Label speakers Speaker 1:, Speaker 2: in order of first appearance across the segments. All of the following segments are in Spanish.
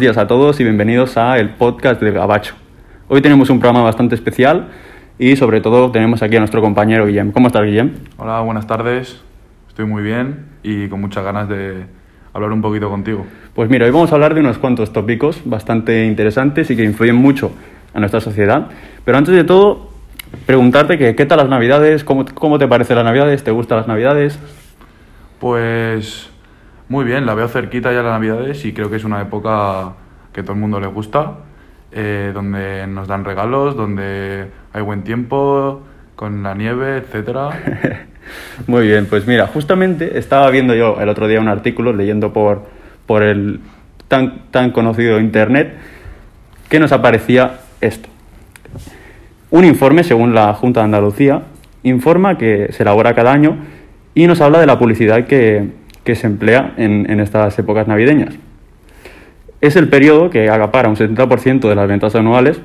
Speaker 1: buenos días a todos y bienvenidos a el podcast de Gabacho. Hoy tenemos un programa bastante especial y sobre todo tenemos aquí a nuestro compañero Guillem. ¿Cómo estás, Guillem?
Speaker 2: Hola, buenas tardes. Estoy muy bien y con muchas ganas de hablar un poquito contigo.
Speaker 1: Pues mira, hoy vamos a hablar de unos cuantos tópicos bastante interesantes y que influyen mucho a nuestra sociedad. Pero antes de todo, preguntarte que, qué tal las Navidades, cómo, cómo te parecen las Navidades, ¿te gustan las Navidades?
Speaker 2: Pues muy bien, la veo cerquita ya las Navidades y creo que es una época que todo el mundo le gusta, eh, donde nos dan regalos, donde hay buen tiempo, con la nieve, etcétera.
Speaker 1: Muy bien, pues mira, justamente estaba viendo yo el otro día un artículo, leyendo por, por el tan, tan conocido Internet, que nos aparecía esto. Un informe, según la Junta de Andalucía, informa que se elabora cada año y nos habla de la publicidad que, que se emplea en, estas épocas navideñas. Es el periodo que acapara un 70% de las ventas anuales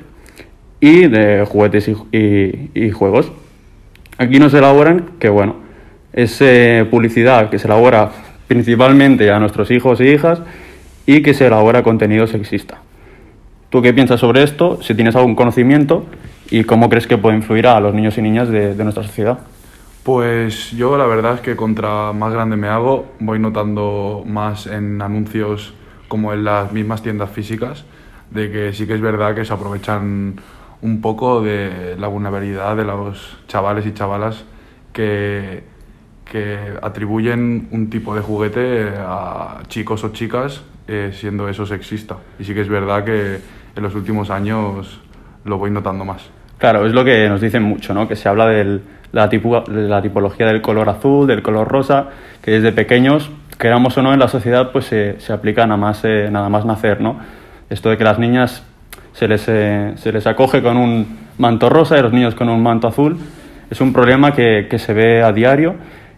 Speaker 1: y de juguetes y, juegos. Aquí nos elaboran que, bueno, es publicidad que se elabora principalmente a nuestros hijos e hijas y que se elabora contenido sexista. ¿Tú qué piensas sobre esto? Si tienes algún conocimiento y cómo crees que puede influir a los niños y niñas de nuestra sociedad.
Speaker 2: Pues yo la verdad es que contra más grande me hago, voy notando más en anuncios como en las mismas tiendas físicas, de que sí que es verdad que se aprovechan un poco de la vulnerabilidad de los chavales y chavalas que, que atribuyen un tipo de juguete a chicos o chicas eh, siendo eso sexista. Y sí que es verdad que en los últimos años lo voy notando más.
Speaker 1: Claro, es lo que nos dicen mucho, ¿no? Que se habla de la, tipo- la tipología del color azul, del color rosa, que desde pequeños, queramos o no, en la sociedad pues se, se aplica nada más, eh, nada más nacer, ¿no? Esto de que las niñas se les, eh, se les acoge con un manto rosa y los niños con un manto azul, es un problema que, que se ve a diario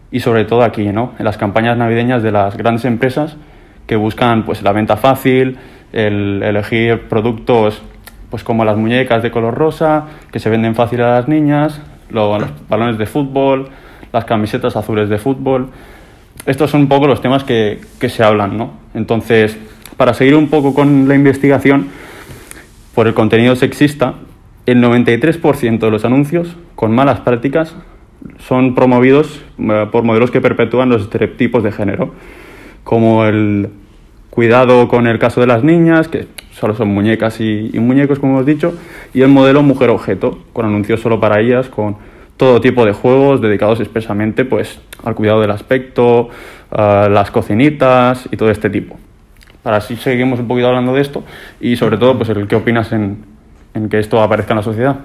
Speaker 1: y sobre todo aquí, ¿no? En las campañas navideñas de las grandes empresas que buscan pues la venta fácil, el elegir productos pues como las muñecas de color rosa que se venden fácil a las niñas, los balones de fútbol, las camisetas azules de fútbol. Estos son un poco los temas que, que se hablan, ¿no? Entonces, para seguir un poco con la investigación, por el contenido sexista, el 93% de los anuncios con malas prácticas son promovidos eh, por modelos que perpetúan los estereotipos de género, como el cuidado con el caso de las niñas, que solo son muñecas y, muñecos, como hemos dicho, y el modelo mujer-objeto, con anuncios solo para ellas, con todo tipo de juegos dedicados expresamente pues, al cuidado del aspecto, las cocinitas y todo este tipo. Para así seguimos un poquito hablando de esto y sobre todo, pues el qué opinas en, en que esto aparezca en la sociedad.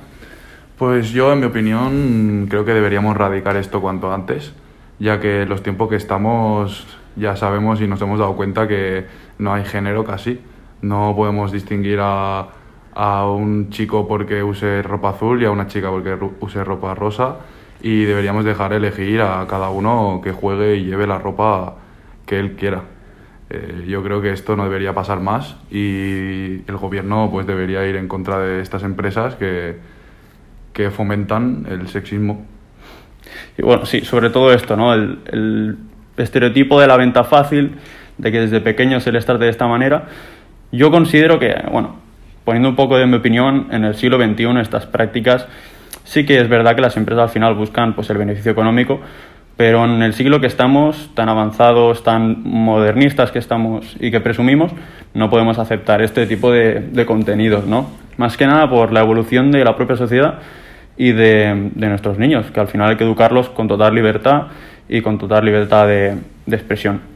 Speaker 2: Pues yo, en mi opinión, creo que deberíamos radicar esto cuanto antes, ya que los tiempos que estamos ya sabemos y nos hemos dado cuenta que no hay género casi. No podemos distinguir a, a un chico porque use ropa azul y a una chica porque use ropa rosa y deberíamos dejar elegir a cada uno que juegue y lleve la ropa que él quiera. Eh, yo creo que esto no debería pasar más y el gobierno pues debería ir en contra de estas empresas que, que fomentan el sexismo.
Speaker 1: Y bueno, sí, sobre todo esto, ¿no? El, el estereotipo de la venta fácil, de que desde pequeño se les trate de esta manera. Yo considero que, bueno, poniendo un poco de mi opinión, en el siglo XXI estas prácticas sí que es verdad que las empresas al final buscan pues, el beneficio económico, pero en el siglo que estamos, tan avanzados, tan modernistas que estamos y que presumimos, no podemos aceptar este tipo de, contenidos, ¿no? Más que nada por la evolución de la propia sociedad y de, nuestros niños, que al final hay que educarlos con total libertad y con total libertad de expresión.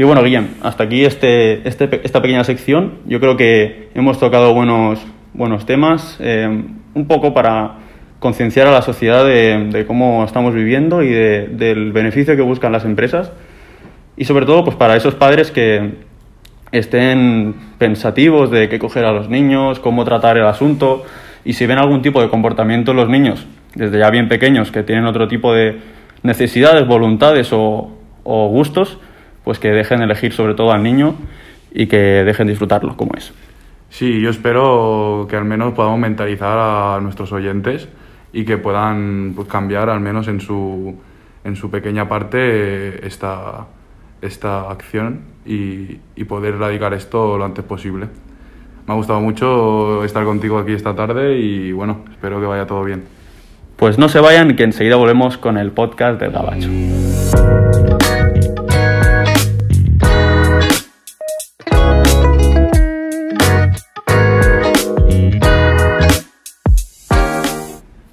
Speaker 1: Y bueno, Guillem, hasta aquí este, este esta pequeña sección. Yo creo que hemos tocado buenos, buenos temas, eh, un poco para concienciar a la sociedad de, cómo estamos viviendo y de- del beneficio que buscan las empresas. Y sobre todo, pues para esos padres que estén pensativos de qué coger a los niños, cómo tratar el asunto, y si ven algún tipo de comportamiento en los niños, desde ya bien pequeños, que tienen otro tipo de necesidades, voluntades o gustos, pues que dejen elegir sobre todo al niño y que dejen disfrutarlo como es.
Speaker 2: Sí, yo espero que al menos podamos mentalizar a nuestros oyentes y que puedan pues, cambiar al menos en su, en su pequeña parte esta, esta acción y, y poder erradicar esto lo antes posible. Me ha gustado mucho estar contigo aquí esta tarde y bueno, espero que vaya todo bien.
Speaker 1: Pues no se vayan, que enseguida volvemos con el podcast del Gabacho.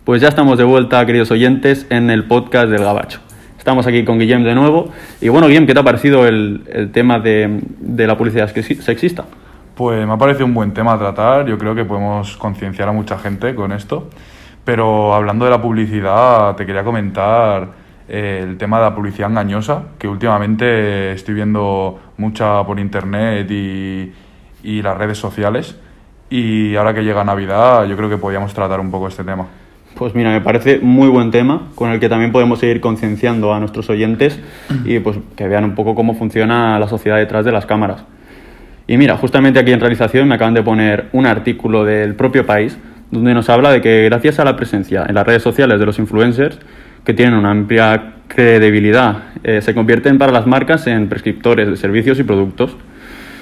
Speaker 1: Pues ya estamos de vuelta, queridos oyentes, en el podcast del Gabacho. Estamos aquí con Guillem de nuevo. Y bueno, Guillem, ¿qué te ha parecido el, el tema de, de, la publicidad sexista?
Speaker 2: Pues me ha parecido un buen tema a tratar. Yo creo que podemos concienciar a mucha gente con esto. Pero hablando de la publicidad, te quería comentar eh, el tema de la publicidad engañosa, que últimamente estoy viendo mucha por internet y, y las redes sociales. Y ahora que llega Navidad, yo creo que podríamos tratar un poco este tema.
Speaker 1: Pues mira, me parece muy buen tema con el que también podemos seguir concienciando a nuestros oyentes y pues que vean un poco cómo funciona la sociedad detrás de las cámaras. Y mira, justamente aquí en realización me acaban de poner un artículo del propio país donde nos habla de que gracias a la presencia en las redes sociales de los influencers, que tienen una amplia credibilidad, eh, se convierten para las marcas en prescriptores de servicios y productos.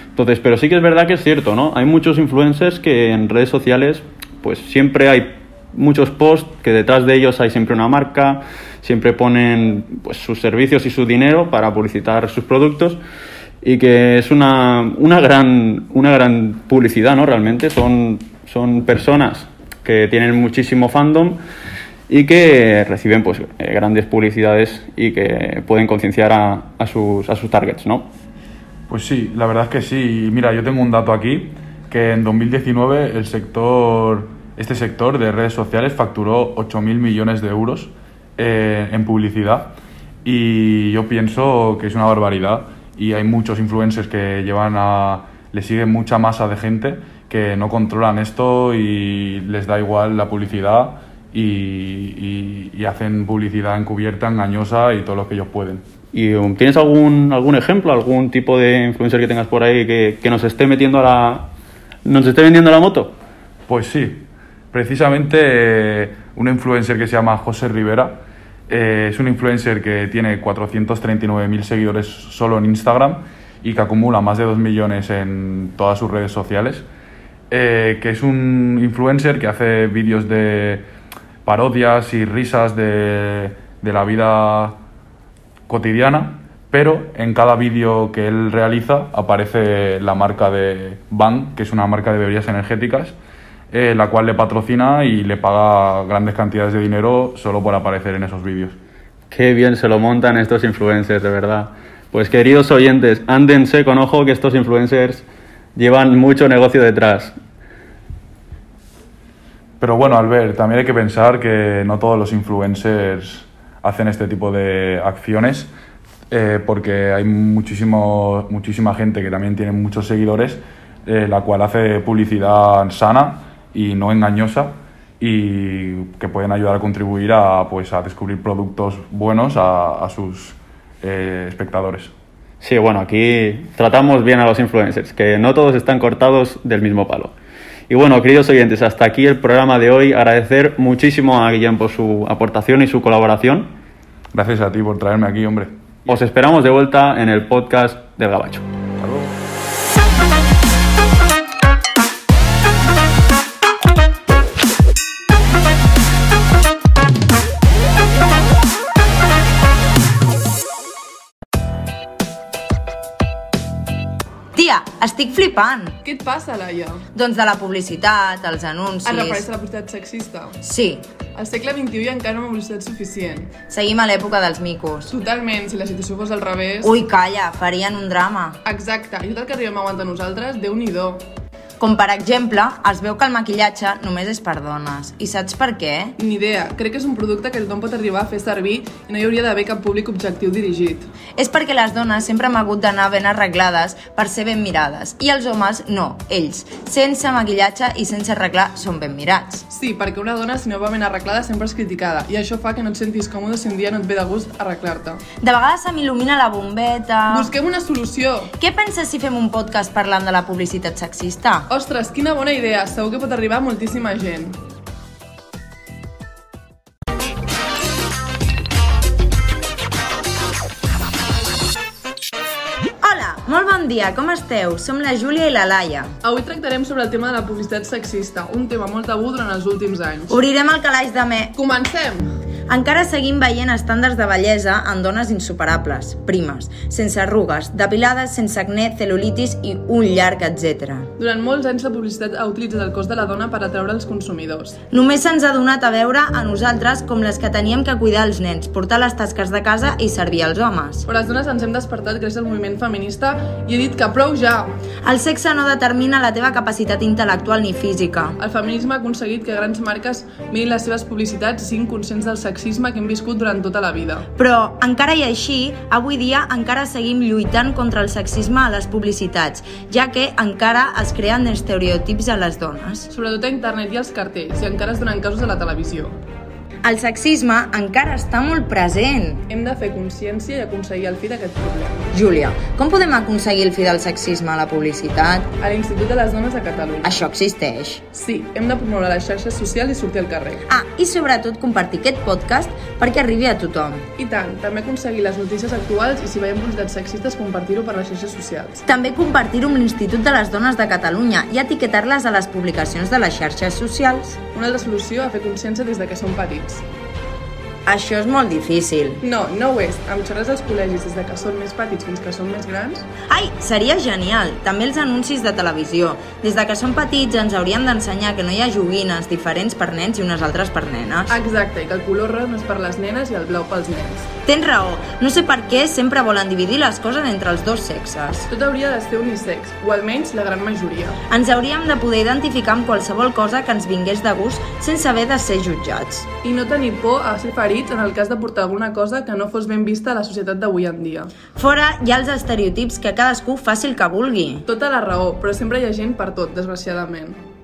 Speaker 1: Entonces, pero sí que es verdad que es cierto, ¿no? Hay muchos influencers que en redes sociales pues siempre hay muchos posts que detrás de ellos hay siempre una marca, siempre ponen pues, sus servicios y su dinero para publicitar sus productos y que es una, una, gran, una gran publicidad, ¿no? Realmente son, son personas que tienen muchísimo fandom y que reciben pues eh, grandes publicidades y que pueden concienciar a, a, sus, a sus targets, ¿no?
Speaker 2: Pues sí, la verdad es que sí. Mira, yo tengo un dato aquí que en 2019 el sector este sector de redes sociales facturó 8.000 millones de euros eh, en publicidad y yo pienso que es una barbaridad y hay muchos influencers que llevan a... le siguen mucha masa de gente que no controlan esto y les da igual la publicidad y, y, y hacen publicidad encubierta, engañosa y todo lo que ellos pueden.
Speaker 1: ¿Y um, tienes algún, algún ejemplo, algún tipo de influencer que tengas por ahí que, que nos esté metiendo a la... nos esté vendiendo la moto?
Speaker 2: Pues sí, precisamente eh, un influencer que se llama José Rivera. Eh, es un influencer que tiene 439.000 seguidores solo en Instagram y que acumula más de 2 millones en todas sus redes sociales. Eh, que es un influencer que hace vídeos de parodias y risas de, de la vida cotidiana, pero en cada vídeo que él realiza aparece la marca de Bang, que es una marca de bebidas energéticas, eh, la cual le patrocina y le paga grandes cantidades de dinero solo por aparecer en esos vídeos.
Speaker 1: Qué bien se lo montan estos influencers, de verdad. Pues queridos oyentes, ándense con ojo que estos influencers llevan mucho negocio detrás.
Speaker 2: Pero bueno, Albert, también hay que pensar que no todos los influencers hacen este tipo de acciones, eh, porque hay muchísimo, muchísima gente que también tiene muchos seguidores, eh, la cual hace publicidad sana y no engañosa y que pueden ayudar a contribuir a, pues, a descubrir productos buenos a, a sus eh, espectadores.
Speaker 1: Sí, bueno, aquí tratamos bien a los influencers, que no todos están cortados del mismo palo. Y bueno, queridos oyentes, hasta aquí el programa de hoy. Agradecer muchísimo a Guillem por su aportación y su colaboración.
Speaker 2: Gracias a ti por traerme aquí, hombre.
Speaker 1: Os esperamos de vuelta en el podcast del Gabacho.
Speaker 2: Hasta luego.
Speaker 3: Estic flipant.
Speaker 4: Què et passa, Laia?
Speaker 3: Doncs de la publicitat, els anuncis...
Speaker 4: Et refereix a la publicitat sexista?
Speaker 3: Sí,
Speaker 4: Al segle XXI hi ha encara una publicitat suficient.
Speaker 3: seguim a l'època dels micos.
Speaker 4: Totalment, si la situació fos al revés...
Speaker 3: Ui, calla, farien un drama.
Speaker 4: Exacte, i tot el que arribem a aguantar nosaltres, déu nhi
Speaker 3: Com per exemple, es veu que el maquillatge només és per dones. I saps per què?
Speaker 4: Ni idea, crec que és un producte que tothom pot arribar a fer servir i no hi hauria d'haver cap públic objectiu dirigit.
Speaker 3: És perquè les dones sempre hem hagut d'anar ben arreglades per ser ben mirades. I els homes no, ells. Sense maquillatge i sense arreglar són ben mirats.
Speaker 4: Sí, perquè una dona, si no va ben arreglada, sempre és criticada, i això fa que no et sentis còmode si un dia no et ve de gust arreglar-te.
Speaker 3: De vegades se m'il·lumina la bombeta...
Speaker 4: Busquem una solució!
Speaker 3: Què penses si fem un podcast parlant de la publicitat sexista?
Speaker 4: Ostres, quina bona idea! Segur que pot arribar a moltíssima gent.
Speaker 3: Bon dia, com esteu? Som la Júlia i la Laia.
Speaker 4: Avui tractarem sobre el tema de la publicitat sexista, un tema molt tabú durant els últims anys.
Speaker 3: Obrirem el calaix de me...
Speaker 4: Comencem!
Speaker 3: Encara seguim veient estàndards de bellesa en dones insuperables, primes, sense arrugues, depilades sense acné, celulitis i un llarg etc.
Speaker 4: Durant molts anys la publicitat ha utilitzat el cos de la dona per atraure els consumidors.
Speaker 3: Només se'ns ha donat a veure a nosaltres com les que teníem que cuidar els nens, portar les tasques de casa i servir als homes.
Speaker 4: Però les dones ens hem despertat gràcies al moviment feminista i he dit que prou ja!
Speaker 3: El sexe no determina la teva capacitat intel·lectual ni física.
Speaker 4: El feminisme ha aconseguit que grans marques mirin les seves publicitats i siguin conscients del sexisme que hem viscut durant tota la vida.
Speaker 3: Però, encara i així, avui dia encara seguim lluitant contra el sexisme a les publicitats, ja que encara es creen estereotips a les dones.
Speaker 4: Sobretot a internet i als cartells, i encara es donen casos a la televisió.
Speaker 3: El sexisme encara està molt present.
Speaker 4: Hem de fer consciència i aconseguir el fi d'aquest problema.
Speaker 3: Júlia, com podem aconseguir el fi del sexisme a la publicitat?
Speaker 4: A l'Institut de les Dones de Catalunya.
Speaker 3: Això existeix.
Speaker 4: Sí, hem de promoure les xarxes socials i sortir al carrer.
Speaker 3: Ah, i sobretot compartir aquest podcast perquè arribi a tothom.
Speaker 4: I tant, també aconseguir les notícies actuals i si veiem publicitats sexistes, compartir-ho per les xarxes socials.
Speaker 3: També compartir-ho amb l'Institut de les Dones de Catalunya i etiquetar-les a les publicacions de les xarxes socials.
Speaker 4: Una altra solució a fer consciència des de que som petits. News.
Speaker 3: Això és molt difícil.
Speaker 4: No, no ho és. Amb xerres als col·legis des de que són més petits fins que són més grans,
Speaker 3: Ai, seria genial! També els anuncis de televisió. Des de que som petits ens hauríem d'ensenyar que no hi ha joguines diferents per nens i unes altres per nenes.
Speaker 4: Exacte, i que el color rosa no és per les nenes i el blau pels nens.
Speaker 3: Tens raó, no sé per què sempre volen dividir les coses entre els dos sexes.
Speaker 4: Tot hauria de ser unisex, o almenys la gran majoria.
Speaker 3: Ens hauríem de poder identificar amb qualsevol cosa que ens vingués de gust sense haver de ser jutjats.
Speaker 4: I no tenir por a ser ferits en el cas de portar alguna cosa que no fos ben vista a la societat d'avui en dia.
Speaker 3: Fora hi ha els estereotips que cadascú faci el que vulgui.
Speaker 4: Tota la raó, però sempre hi ha gent per tot, desgraciadament.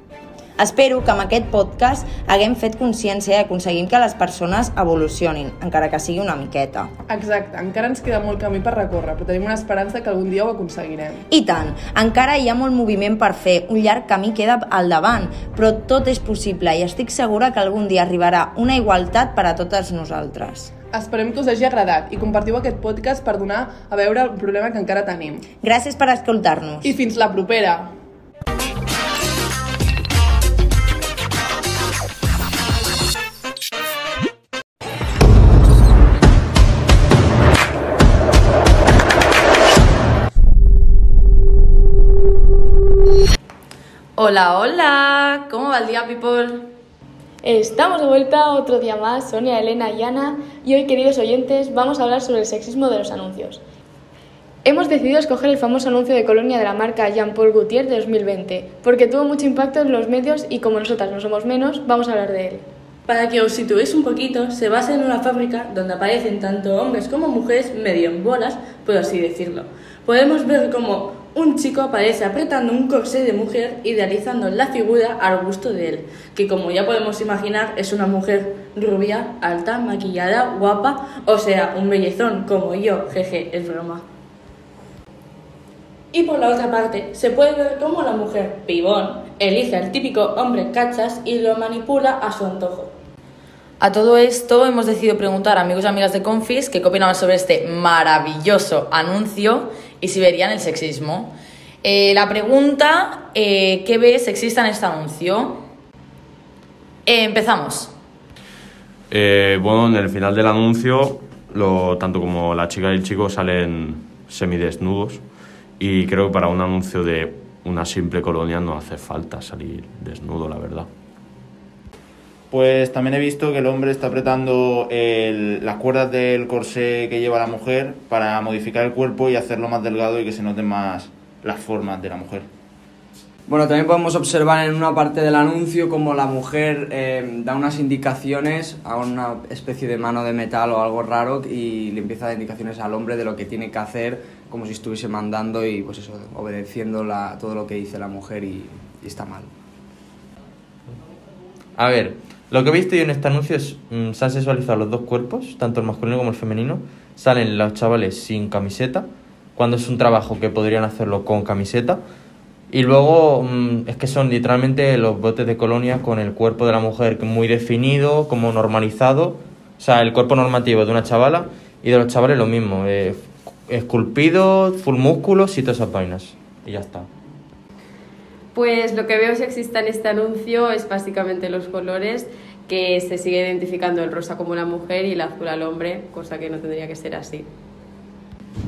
Speaker 3: Espero que amb aquest podcast haguem fet consciència i aconseguim que les persones evolucionin, encara que sigui una miqueta.
Speaker 4: Exacte, encara ens queda molt camí per recórrer, però tenim una esperança que algun dia ho aconseguirem.
Speaker 3: I tant, encara hi ha molt moviment per fer, un llarg camí queda al davant, però tot és possible i estic segura que algun dia arribarà una igualtat per a totes nosaltres.
Speaker 4: Esperem que us hagi agradat i compartiu aquest podcast per donar a veure el problema que encara tenim.
Speaker 3: Gràcies per escoltar-nos.
Speaker 4: I fins la propera!
Speaker 5: Hola, hola, ¿cómo va el día, people?
Speaker 6: Estamos de vuelta otro día más, Sonia, Elena y Ana, y hoy, queridos oyentes, vamos a hablar sobre el sexismo de los anuncios. Hemos decidido escoger el famoso anuncio de colonia de la marca Jean Paul Gaultier de 2020, porque tuvo mucho impacto en los medios y como nosotras no somos menos, vamos a hablar de él.
Speaker 5: Para que os situéis un poquito, se basa en una fábrica donde aparecen tanto hombres como mujeres medio en bolas, por así decirlo. Podemos ver cómo un chico aparece apretando un corsé de mujer, idealizando la figura al gusto de él, que como ya podemos imaginar es una mujer rubia, alta, maquillada, guapa, o sea, un bellezón como yo, jeje, es broma. Y por la otra parte, se puede ver cómo la mujer, pibón, elige al típico hombre cachas y lo manipula a su antojo.
Speaker 7: A todo esto hemos decidido preguntar a amigos y amigas de Confis qué opinaban sobre este maravilloso anuncio y si verían el sexismo. Eh, la pregunta, eh, ¿qué ve sexista en este anuncio? Eh, empezamos.
Speaker 8: Eh, bueno, en el final del anuncio, lo, tanto como la chica y el chico salen semidesnudos y creo que para un anuncio de una simple colonia no hace falta salir desnudo, la verdad.
Speaker 9: Pues también he visto que el hombre está apretando el- las cuerdas del corsé que lleva la mujer para modificar el cuerpo y hacerlo más delgado y que se noten más las formas de la mujer.
Speaker 10: Bueno, también podemos observar en una parte del anuncio como la mujer eh, da unas indicaciones a una especie de mano de metal o algo raro y le empieza a dar indicaciones al hombre de lo que tiene que hacer como si estuviese mandando y pues eso, obedeciendo la- todo lo que dice la mujer y, y está mal.
Speaker 11: A ver, lo que he visto yo en este anuncio es mm, se han sexualizado los dos cuerpos, tanto el masculino como el femenino. Salen los chavales sin camiseta, cuando es un trabajo que podrían hacerlo con camiseta. Y luego mm, es que son literalmente los botes de colonia con el cuerpo de la mujer muy definido, como normalizado. O sea, el cuerpo normativo de una chavala y de los chavales lo mismo. eh, esculpidos, full músculos y todas esas vainas. Y ya está.
Speaker 12: Pues lo que veo sexista en este anuncio es básicamente los colores, que se sigue identificando el rosa como la mujer y el azul al hombre, cosa que no tendría que ser así.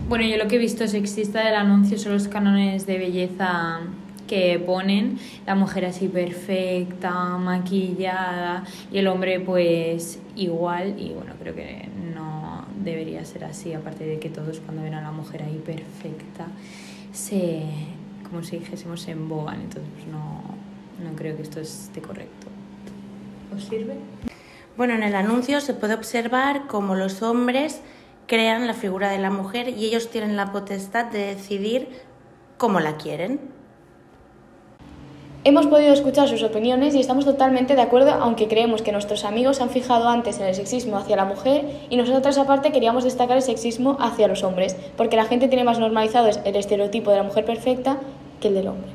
Speaker 13: Bueno, yo lo que he visto sexista del anuncio son los cánones de belleza que ponen, la mujer así perfecta, maquillada y el hombre pues igual y bueno, creo que no debería ser así, aparte de que todos cuando ven a la mujer ahí perfecta se, como si dijésemos, se embogan, entonces pues no, no creo que esto esté correcto. ¿Os sirve?
Speaker 14: Bueno, en el anuncio se puede observar cómo los hombres crean la figura de la mujer y ellos tienen la potestad de decidir cómo la quieren.
Speaker 6: Hemos podido escuchar sus opiniones y estamos totalmente de acuerdo, aunque creemos que nuestros amigos se han fijado antes en el sexismo hacia la mujer y nosotras aparte queríamos destacar el sexismo hacia los hombres, porque la gente tiene más normalizado el estereotipo de la mujer perfecta el del hombre.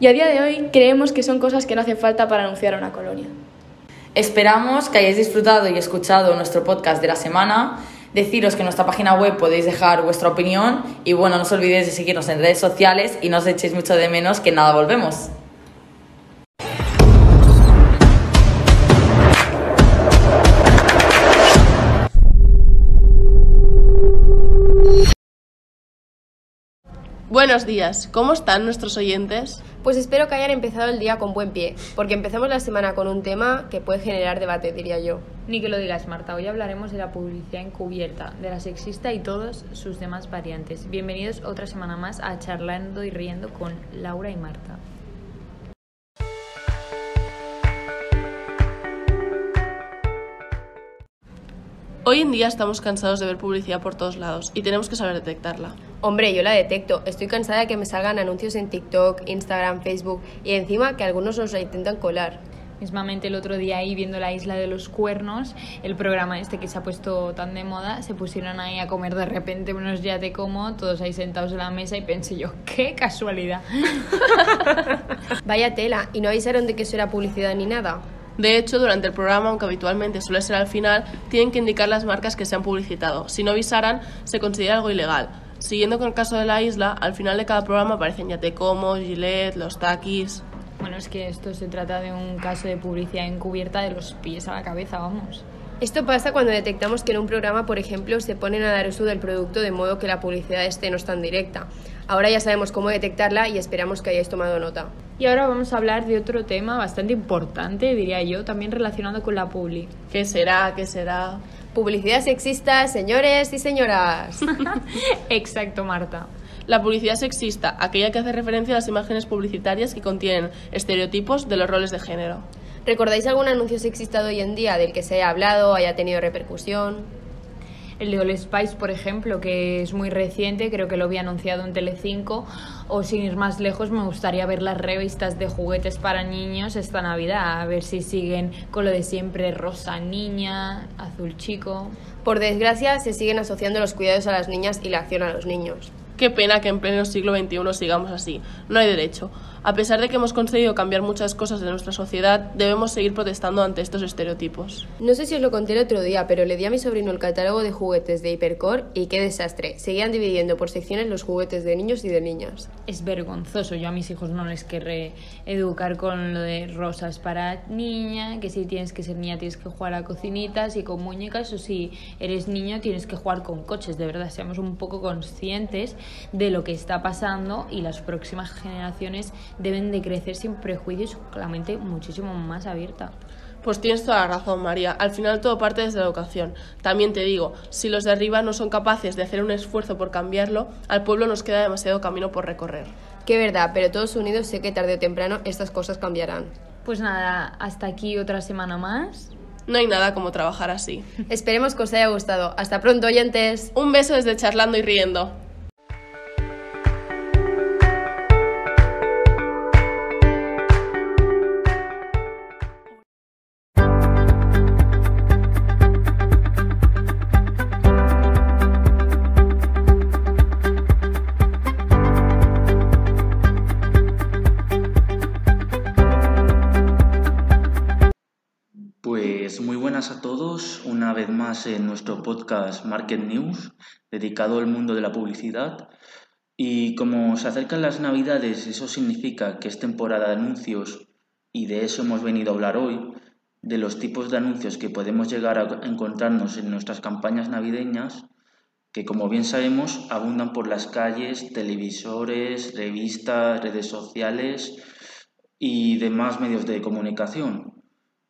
Speaker 6: Y a día de hoy creemos que son cosas que no hacen falta para anunciar a una colonia.
Speaker 7: Esperamos que hayáis disfrutado y escuchado nuestro podcast de la semana. Deciros que en nuestra página web podéis dejar vuestra opinión y bueno, no os olvidéis de seguirnos en redes sociales y no os echéis mucho de menos que nada volvemos.
Speaker 15: Buenos días, ¿cómo están nuestros oyentes?
Speaker 16: Pues espero que hayan empezado el día con buen pie, porque empezamos la semana con un tema que puede generar debate, diría yo.
Speaker 13: Ni que lo digas, Marta. Hoy hablaremos de la publicidad encubierta, de la sexista y todas sus demás variantes. Bienvenidos otra semana más a Charlando y Riendo con Laura y Marta.
Speaker 15: Hoy en día estamos cansados de ver publicidad por todos lados y tenemos que saber detectarla.
Speaker 16: Hombre, yo la detecto. Estoy cansada de que me salgan anuncios en TikTok, Instagram, Facebook y encima que algunos nos la intentan colar.
Speaker 13: Mismamente el otro día ahí viendo la isla de los cuernos, el programa este que se ha puesto tan de moda, se pusieron ahí a comer de repente unos ya te como, todos ahí sentados en la mesa y pensé yo, qué casualidad.
Speaker 16: Vaya tela, y no avisaron de que eso era publicidad ni nada.
Speaker 15: De hecho, durante el programa, aunque habitualmente suele ser al final, tienen que indicar las marcas que se han publicitado. Si no avisaran, se considera algo ilegal. Siguiendo con el caso de la isla, al final de cada programa aparecen Ya te como, Gillette, los taquis.
Speaker 13: Bueno, es que esto se trata de un caso de publicidad encubierta de los pies a la cabeza, vamos.
Speaker 16: Esto pasa cuando detectamos que en un programa, por ejemplo, se ponen a dar uso del producto de modo que la publicidad esté no es tan directa. Ahora ya sabemos cómo detectarla y esperamos que hayáis tomado nota.
Speaker 13: Y ahora vamos a hablar de otro tema bastante importante, diría yo, también relacionado con la publi.
Speaker 15: ¿Qué será? ¿Qué será?
Speaker 16: Publicidad sexista, señores y señoras.
Speaker 13: Exacto, Marta.
Speaker 15: La publicidad sexista, aquella que hace referencia a las imágenes publicitarias que contienen estereotipos de los roles de género.
Speaker 16: ¿Recordáis algún anuncio sexista de hoy en día del que se haya hablado, haya tenido repercusión?
Speaker 13: El de All Spice, por ejemplo, que es muy reciente, creo que lo había anunciado en Telecinco. O sin ir más lejos, me gustaría ver las revistas de juguetes para niños esta Navidad, a ver si siguen con lo de siempre rosa niña, azul chico.
Speaker 16: Por desgracia, se siguen asociando los cuidados a las niñas y la acción a los niños.
Speaker 15: Qué pena que en pleno siglo XXI sigamos así. No hay derecho. A pesar de que hemos conseguido cambiar muchas cosas de nuestra sociedad, debemos seguir protestando ante estos estereotipos.
Speaker 16: No sé si os lo conté el otro día, pero le di a mi sobrino el catálogo de juguetes de Hipercore y qué desastre. Seguían dividiendo por secciones los juguetes de niños y de niñas.
Speaker 13: Es vergonzoso. Yo a mis hijos no les querré educar con lo de rosas para niña, que si tienes que ser niña tienes que jugar a cocinitas y con muñecas, o si eres niño tienes que jugar con coches. De verdad, seamos un poco conscientes de lo que está pasando y las próximas generaciones deben de crecer sin prejuicios con la mente muchísimo más abierta.
Speaker 15: Pues tienes toda la razón, María. Al final todo parte desde la educación. También te digo, si los de arriba no son capaces de hacer un esfuerzo por cambiarlo, al pueblo nos queda demasiado camino por recorrer.
Speaker 16: Qué verdad, pero todos unidos sé que tarde o temprano estas cosas cambiarán.
Speaker 13: Pues nada, hasta aquí otra semana más.
Speaker 15: No hay nada como trabajar así.
Speaker 16: Esperemos que os haya gustado. Hasta pronto, oyentes.
Speaker 15: Un beso desde charlando y riendo.
Speaker 17: Buenas
Speaker 18: a todos, una vez más en nuestro podcast Market News, dedicado al mundo de la publicidad. Y como se acercan las navidades, eso significa que es temporada de anuncios y de eso hemos venido a hablar hoy, de los tipos de anuncios que podemos llegar a encontrarnos en nuestras campañas navideñas, que como bien sabemos abundan por las calles, televisores, revistas, redes sociales y demás medios de comunicación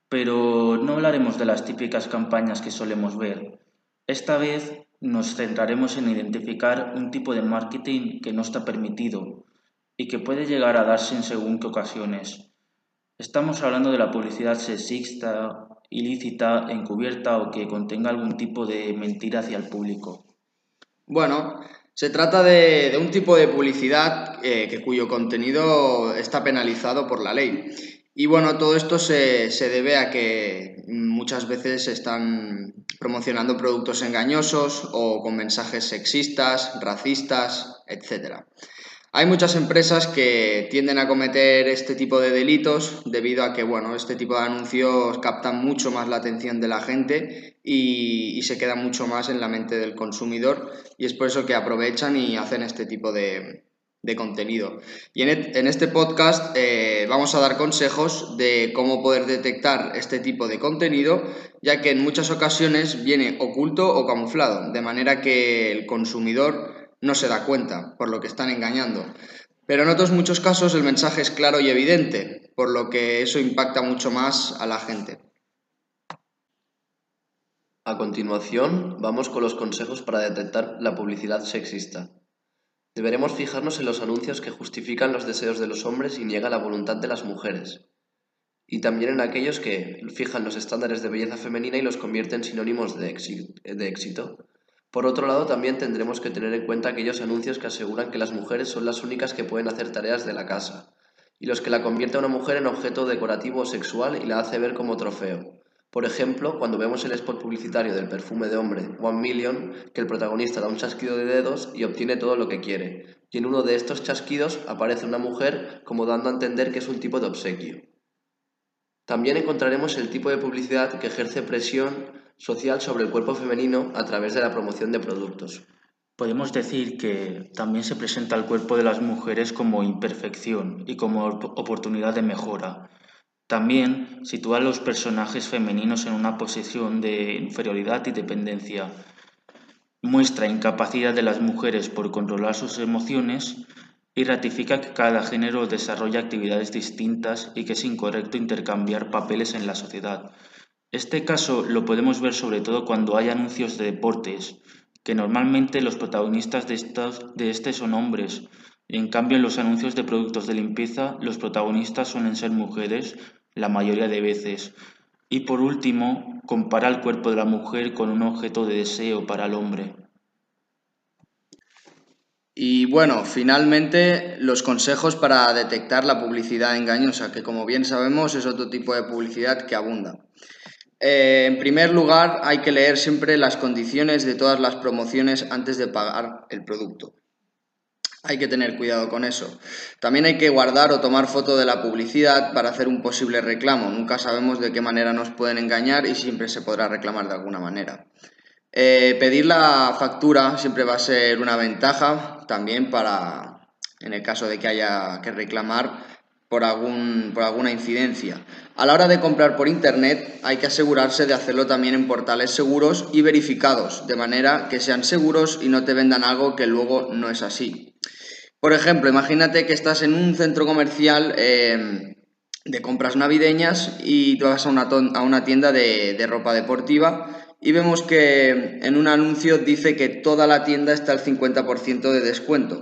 Speaker 18: pero no hablaremos de las típicas campañas que solemos ver. Esta vez nos centraremos en identificar un tipo de marketing que no está permitido y que puede llegar a darse en según qué ocasiones. Estamos hablando de la publicidad sexista, ilícita, encubierta o que contenga algún tipo de mentira hacia el público.
Speaker 10: Bueno, se trata de, un tipo de publicidad eh, que, cuyo contenido está penalizado por la ley y bueno, todo esto se, debe a que muchas veces se están promocionando productos engañosos o con mensajes sexistas, racistas, etc. Hay muchas empresas que tienden a cometer este tipo de delitos debido a que, bueno, este tipo de anuncios captan mucho más la atención de la gente y, y se quedan mucho más en la mente del consumidor y es por eso que aprovechan y hacen este tipo de, de contenido. Y en, este podcast eh, vamos a dar consejos de cómo poder detectar este tipo de contenido, ya que en muchas ocasiones viene oculto o camuflado, de manera que el consumidor no se da cuenta, por lo que están engañando. Pero en otros muchos casos el mensaje es claro y evidente, por lo que eso impacta mucho más a la gente.
Speaker 19: A continuación, vamos con los consejos para detectar la publicidad sexista. Deberemos fijarnos en los anuncios que justifican los deseos de los hombres y niegan la voluntad de las mujeres, y también en aquellos que fijan los estándares de belleza femenina y los convierten en sinónimos de éxito. Por otro lado, también tendremos que tener en cuenta aquellos anuncios que aseguran que las mujeres son las únicas que pueden hacer tareas de la casa, y los que la convierten a una mujer en objeto decorativo o sexual y la hace ver como trofeo. Por ejemplo, cuando vemos el spot publicitario del perfume de hombre One Million, que el protagonista da un chasquido de dedos y obtiene todo lo que quiere, y en uno de estos chasquidos aparece una mujer como dando a entender que es un tipo de obsequio. También encontraremos el tipo de publicidad que ejerce presión social sobre el cuerpo femenino a través de la promoción de productos.
Speaker 18: Podemos decir que también se presenta el cuerpo de las mujeres como imperfección y como oportunidad de mejora, también sitúa a los personajes femeninos en una posición de inferioridad y dependencia. Muestra incapacidad de las mujeres por controlar sus emociones y ratifica que cada género desarrolla actividades distintas y que es incorrecto intercambiar papeles en la sociedad. Este caso lo podemos ver sobre todo cuando hay anuncios de deportes, que normalmente los protagonistas de, estos, de este son hombres, en cambio, en los anuncios de productos de limpieza, los protagonistas suelen ser mujeres la mayoría de veces. Y por último, compara el cuerpo de la mujer con un objeto de deseo para el hombre.
Speaker 10: Y bueno, finalmente los consejos para detectar la publicidad engañosa, que como bien sabemos es otro tipo de publicidad que abunda. Eh, en primer lugar, hay que leer siempre las condiciones de todas las promociones antes de pagar el producto. Hay que tener cuidado con eso. También hay que guardar o tomar foto de la publicidad para hacer un posible reclamo. Nunca sabemos de qué manera nos pueden engañar y siempre se podrá reclamar de alguna manera. Eh, pedir la factura siempre va a ser una ventaja también para, en el caso de que haya que reclamar por, algún, por alguna incidencia. A la hora de comprar por Internet hay que asegurarse de hacerlo también en portales seguros y verificados, de manera que sean seguros y no te vendan algo que luego no es así. Por ejemplo, imagínate que estás en un centro comercial em, de compras navideñas y tú vas a una, tienda de, de ropa deportiva y vemos que en un anuncio dice que toda la tienda está al 50% de descuento.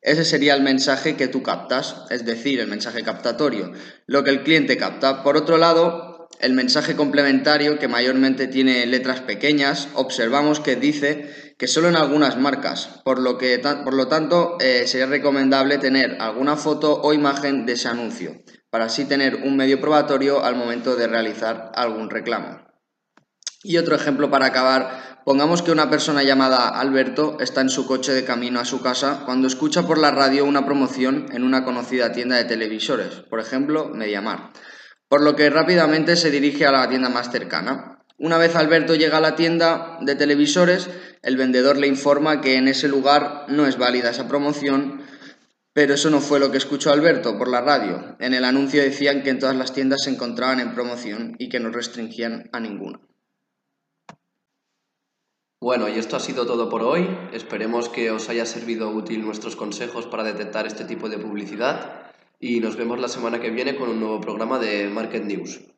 Speaker 10: Ese sería el mensaje que tú captas, es decir, el mensaje captatorio, lo que el cliente capta. Por otro lado, el mensaje complementario, que mayormente tiene letras pequeñas, observamos que dice que solo en algunas marcas, por lo, que, por lo tanto eh, sería recomendable tener alguna foto o imagen de ese anuncio, para así tener un medio probatorio al momento de realizar algún reclamo. Y otro ejemplo para acabar, pongamos que una persona llamada Alberto está en su coche de camino a su casa cuando escucha por la radio una promoción en una conocida tienda de televisores, por ejemplo, Mediamar, por lo que rápidamente se dirige a la tienda más cercana. Una vez Alberto llega a la tienda de televisores, el vendedor le informa que en ese lugar no es válida esa promoción, pero eso no fue lo que escuchó Alberto por la radio. En el anuncio decían que en todas las tiendas se encontraban en promoción y que no restringían a ninguna.
Speaker 19: Bueno, y esto ha sido todo por hoy. Esperemos que os haya servido útil nuestros consejos para detectar este tipo de publicidad y nos vemos la semana que viene con un nuevo programa de Market News.